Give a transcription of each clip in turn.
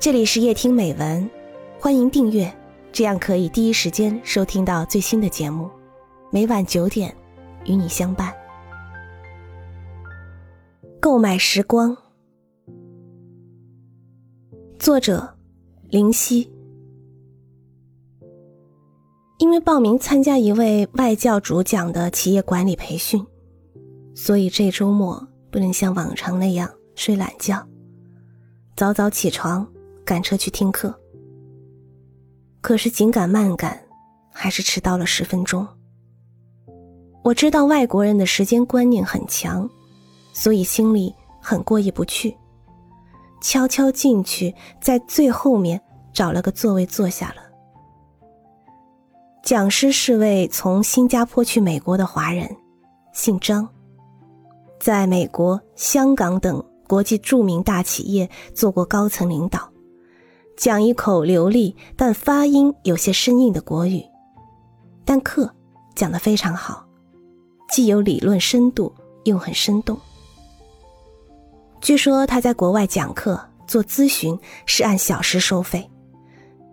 这里是夜听美文，欢迎订阅，这样可以第一时间收听到最新的节目。每晚九点，与你相伴。购买时光，作者林夕。因为报名参加一位外教主讲的企业管理培训，所以这周末不能像往常那样睡懒觉，早早起床。赶车去听课，可是紧赶慢赶，还是迟到了十分钟。我知道外国人的时间观念很强，所以心里很过意不去，悄悄进去，在最后面找了个座位坐下了。讲师是位从新加坡去美国的华人，姓张，在美国、香港等国际著名大企业做过高层领导。讲一口流利但发音有些生硬的国语，但课讲得非常好，既有理论深度又很生动。据说他在国外讲课做咨询是按小时收费，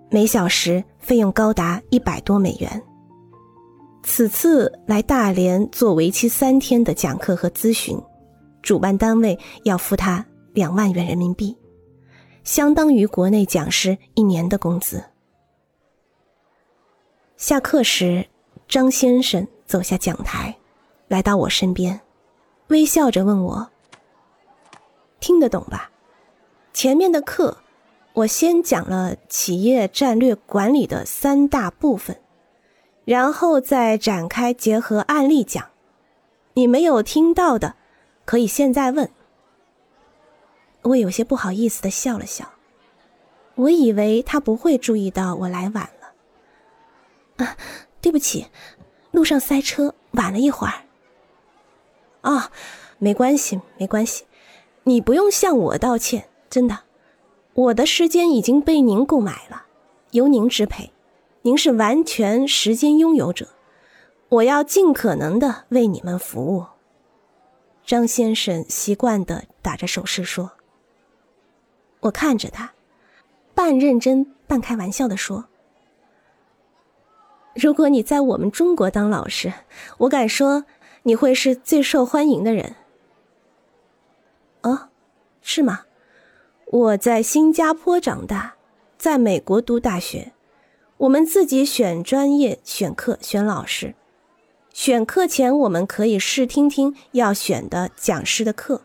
每小时费用高达一百多美元。此次来大连做为期三天的讲课和咨询，主办单位要付他两万元人民币。相当于国内讲师一年的工资。下课时，张先生走下讲台，来到我身边，微笑着问我：“听得懂吧？前面的课，我先讲了企业战略管理的三大部分，然后再展开结合案例讲。你没有听到的，可以现在问。”我有些不好意思的笑了笑，我以为他不会注意到我来晚了。啊，对不起，路上塞车，晚了一会儿。啊，没关系，没关系，你不用向我道歉，真的，我的时间已经被您购买了，由您支配，您是完全时间拥有者，我要尽可能的为你们服务。张先生习惯的打着手势说。我看着他，半认真半开玩笑的说：“如果你在我们中国当老师，我敢说你会是最受欢迎的人。”哦，是吗？我在新加坡长大，在美国读大学，我们自己选专业、选课、选老师。选课前，我们可以试听听要选的讲师的课。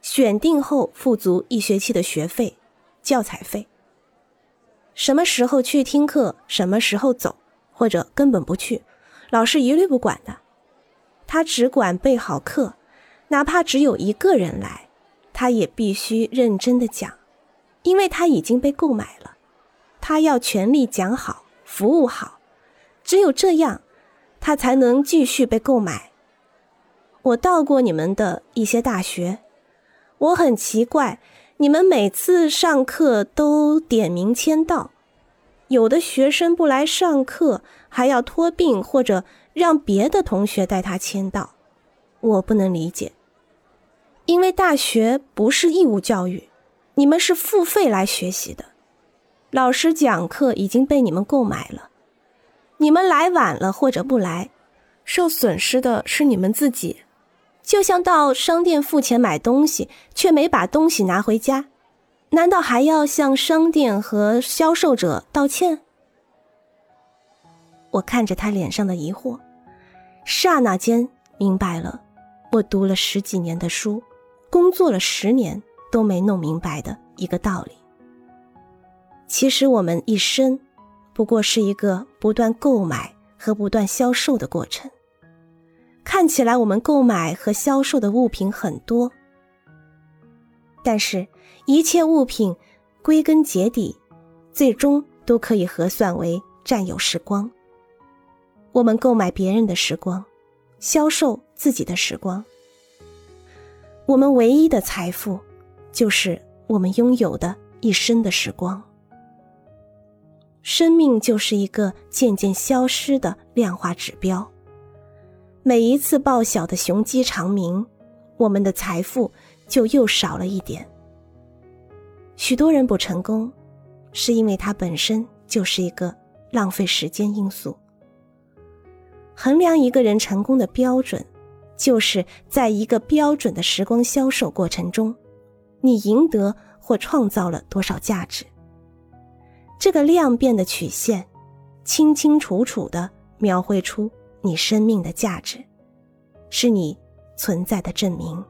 选定后付足一学期的学费、教材费。什么时候去听课，什么时候走，或者根本不去，老师一律不管的。他只管备好课，哪怕只有一个人来，他也必须认真的讲，因为他已经被购买了。他要全力讲好，服务好，只有这样，他才能继续被购买。我到过你们的一些大学。我很奇怪，你们每次上课都点名签到，有的学生不来上课，还要托病或者让别的同学带他签到，我不能理解。因为大学不是义务教育，你们是付费来学习的，老师讲课已经被你们购买了，你们来晚了或者不来，受损失的是你们自己。就像到商店付钱买东西，却没把东西拿回家，难道还要向商店和销售者道歉？我看着他脸上的疑惑，刹那间明白了，我读了十几年的书，工作了十年都没弄明白的一个道理。其实我们一生，不过是一个不断购买和不断销售的过程。看起来我们购买和销售的物品很多，但是，一切物品归根结底，最终都可以核算为占有时光。我们购买别人的时光，销售自己的时光。我们唯一的财富，就是我们拥有的一生的时光。生命就是一个渐渐消失的量化指标。每一次报晓的雄鸡长鸣，我们的财富就又少了一点。许多人不成功，是因为它本身就是一个浪费时间因素。衡量一个人成功的标准，就是在一个标准的时光销售过程中，你赢得或创造了多少价值。这个量变的曲线，清清楚楚的描绘出你生命的价值，是你存在的证明。